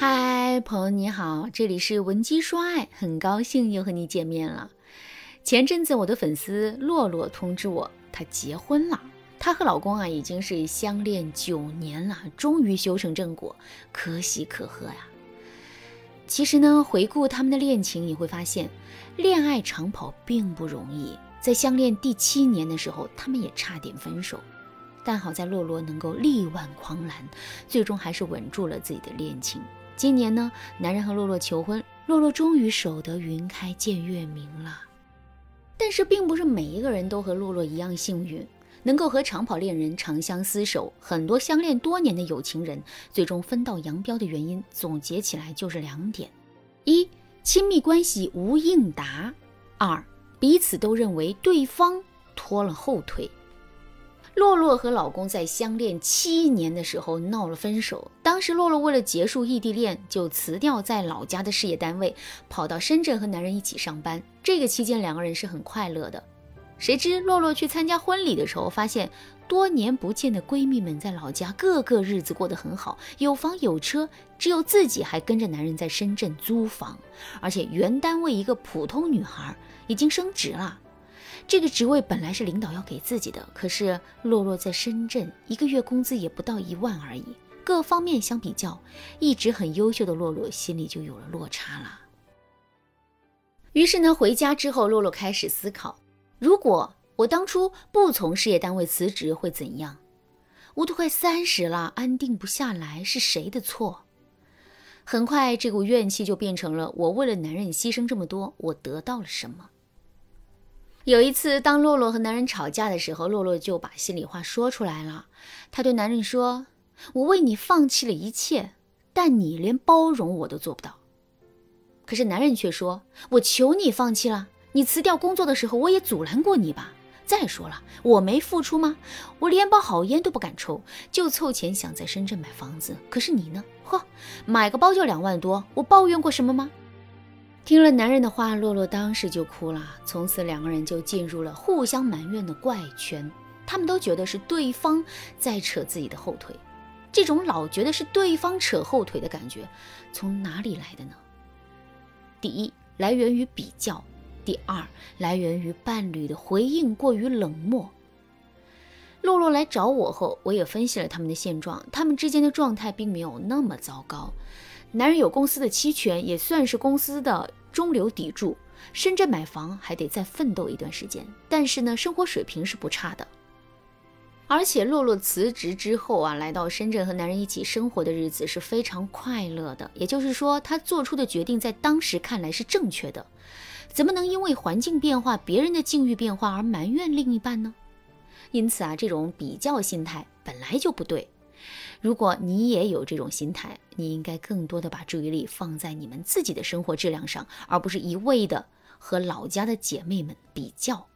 嗨，朋友你好，这里是文姬说爱，很高兴又和你见面了。前阵子我的粉丝洛洛通知我，她结婚了。她和老公啊已经是相恋九年了，终于修成正果，可喜可贺呀。其实呢，回顾他们的恋情，你会发现，恋爱长跑并不容易。在相恋第七年的时候，他们也差点分手。但好在洛洛能够力挽狂澜，最终还是稳住了自己的恋情。今年呢，男人和洛洛求婚，洛洛终于守得云开见月明了。但是，并不是每一个人都和洛洛一样幸运，能够和长跑恋人长相厮守。很多相恋多年的有情人，最终分道扬镳的原因，总结起来就是两点：一、亲密关系无应答；二、彼此都认为对方拖了后腿。洛洛和老公在相恋七年的时候闹了分手。当时洛洛为了结束异地恋，就辞掉在老家的事业单位，跑到深圳和男人一起上班。这个期间两个人是很快乐的。谁知洛洛去参加婚礼的时候，发现多年不见的闺蜜们在老家个个日子过得很好，有房有车，只有自己还跟着男人在深圳租房，而且原单位一个普通女孩已经升职了。这个职位本来是领导要给自己的，可是洛洛在深圳一个月工资也不到一万而已，各方面相比较，一直很优秀的洛洛心里就有了落差了。于是呢，回家之后，洛洛开始思考：如果我当初不从事业单位辞职会怎样？我都快三十了，安定不下来，是谁的错？很快，这股怨气就变成了我为了男人牺牲这么多，我得到了什么？有一次，当洛洛和男人吵架的时候，洛洛就把心里话说出来了。她对男人说：“我为你放弃了一切，但你连包容我都做不到。”可是男人却说：“我求你放弃了，你辞掉工作的时候，我也阻拦过你吧？再说了，我没付出吗？我连包好烟都不敢抽，就凑钱想在深圳买房子。可是你呢？呵，买个包就两万多，我抱怨过什么吗？”听了男人的话，洛洛当时就哭了。从此，两个人就进入了互相埋怨的怪圈。他们都觉得是对方在扯自己的后腿。这种老觉得是对方扯后腿的感觉，从哪里来的呢？第一，来源于比较；第二，来源于伴侣的回应过于冷漠。洛洛来找我后，我也分析了他们的现状，他们之间的状态并没有那么糟糕。男人有公司的期权，也算是公司的。中流砥柱，深圳买房还得再奋斗一段时间，但是呢，生活水平是不差的。而且洛洛辞职之后啊，来到深圳和男人一起生活的日子是非常快乐的。也就是说，她做出的决定在当时看来是正确的。怎么能因为环境变化、别人的境遇变化而埋怨另一半呢？因此啊，这种比较心态本来就不对。如果你也有这种心态，你应该更多的把注意力放在你们自己的生活质量上，而不是一味的和老家的姐妹们比较。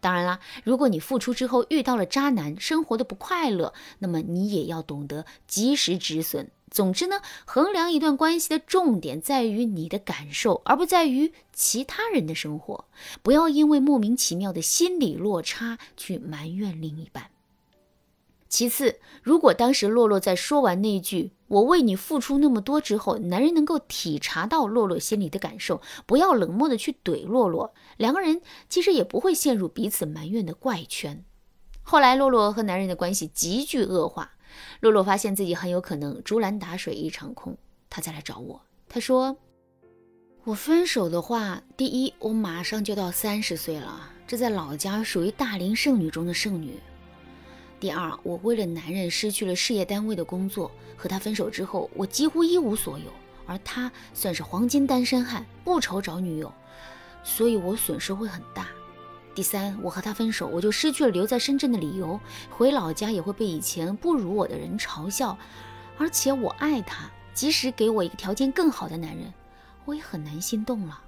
当然啦，如果你付出之后遇到了渣男，生活的不快乐，那么你也要懂得及时止损。总之呢，衡量一段关系的重点在于你的感受，而不在于其他人的生活。不要因为莫名其妙的心理落差去埋怨另一半。其次，如果当时洛洛在说完那句“我为你付出那么多”之后，男人能够体察到洛洛心里的感受，不要冷漠的去怼洛洛，两个人其实也不会陷入彼此埋怨的怪圈。后来，洛洛和男人的关系急剧恶化，洛洛发现自己很有可能竹篮打水一场空，他再来找我，他说：“我分手的话，第一，我马上就到三十岁了，这在老家属于大龄剩女中的剩女。”第二，我为了男人失去了事业单位的工作，和他分手之后，我几乎一无所有，而他算是黄金单身汉，不愁找女友，所以我损失会很大。第三，我和他分手，我就失去了留在深圳的理由，回老家也会被以前不如我的人嘲笑，而且我爱他，即使给我一个条件更好的男人，我也很难心动了。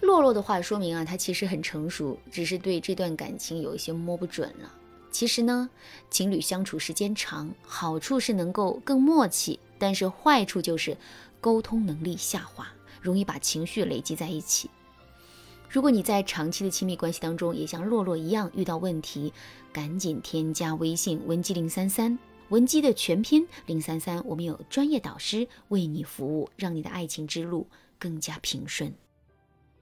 洛洛的话说明啊，他其实很成熟，只是对这段感情有一些摸不准了。其实呢，情侣相处时间长，好处是能够更默契，但是坏处就是沟通能力下滑，容易把情绪累积在一起。如果你在长期的亲密关系当中也像洛洛一样遇到问题，赶紧添加微信文姬零三三。文姬的全拼零三三，我们有专业导师为你服务，让你的爱情之路更加平顺。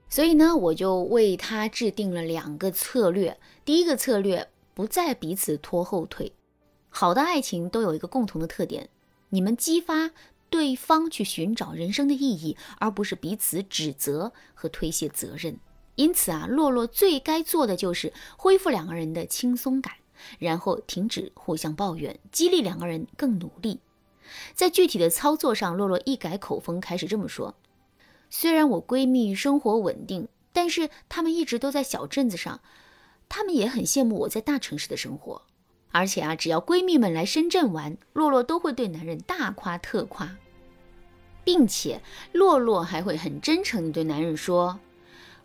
所以呢，我就为他制定了两个策略。第一个策略，不再彼此拖后腿。好的爱情都有一个共同的特点，你们激发对方去寻找人生的意义，而不是彼此指责和推卸责任。因此啊，洛洛最该做的就是恢复两个人的轻松感，然后停止互相抱怨，激励两个人更努力。在具体的操作上，洛洛一改口风，开始这么说。虽然我闺蜜生活稳定，但是她们一直都在小镇子上，她们也很羡慕我在大城市的生活。而且啊，只要闺蜜们来深圳玩，洛洛都会对男人大夸特夸，并且洛洛还会很真诚地对男人说：“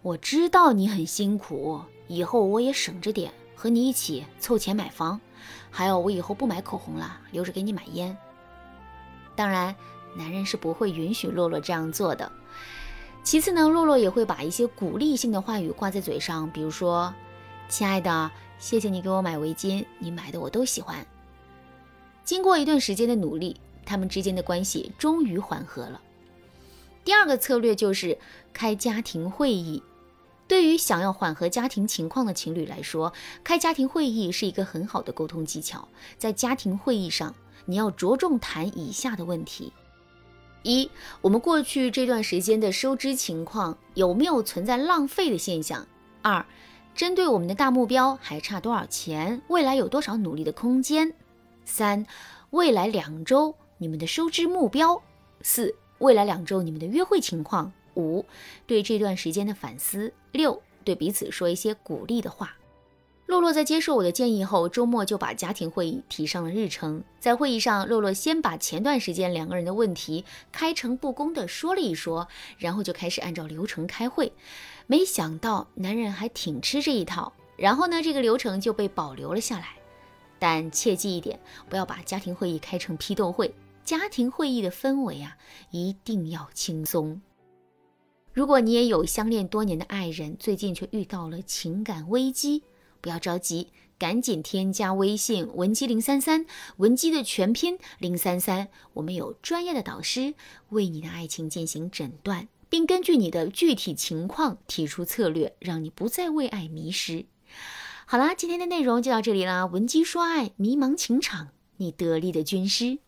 我知道你很辛苦，以后我也省着点，和你一起凑钱买房。还有，我以后不买口红了，留着给你买烟。”当然，男人是不会允许洛洛这样做的。其次呢，洛洛也会把一些鼓励性的话语挂在嘴上，比如说：“亲爱的，谢谢你给我买围巾，你买的我都喜欢。”经过一段时间的努力，他们之间的关系终于缓和了。第二个策略就是开家庭会议。对于想要缓和家庭情况的情侣来说，开家庭会议是一个很好的沟通技巧。在家庭会议上，你要着重谈以下的问题。一，我们过去这段时间的收支情况有没有存在浪费的现象？二，针对我们的大目标还差多少钱？未来有多少努力的空间？三，未来两周你们的收支目标？四，未来两周你们的约会情况？五，对这段时间的反思？六，对彼此说一些鼓励的话。洛洛在接受我的建议后，周末就把家庭会议提上了日程。在会议上，洛洛先把前段时间两个人的问题开诚布公地说了一说，然后就开始按照流程开会。没想到男人还挺吃这一套，然后呢，这个流程就被保留了下来。但切记一点，不要把家庭会议开成批斗会。家庭会议的氛围啊，一定要轻松。如果你也有相恋多年的爱人，最近却遇到了情感危机。不要着急，赶紧添加微信文姬零三三，文姬的全拼零三三，我们有专业的导师为你的爱情进行诊断，并根据你的具体情况提出策略，让你不再为爱迷失。好啦，今天的内容就到这里啦，文姬说爱，迷茫情场，你得力的军师。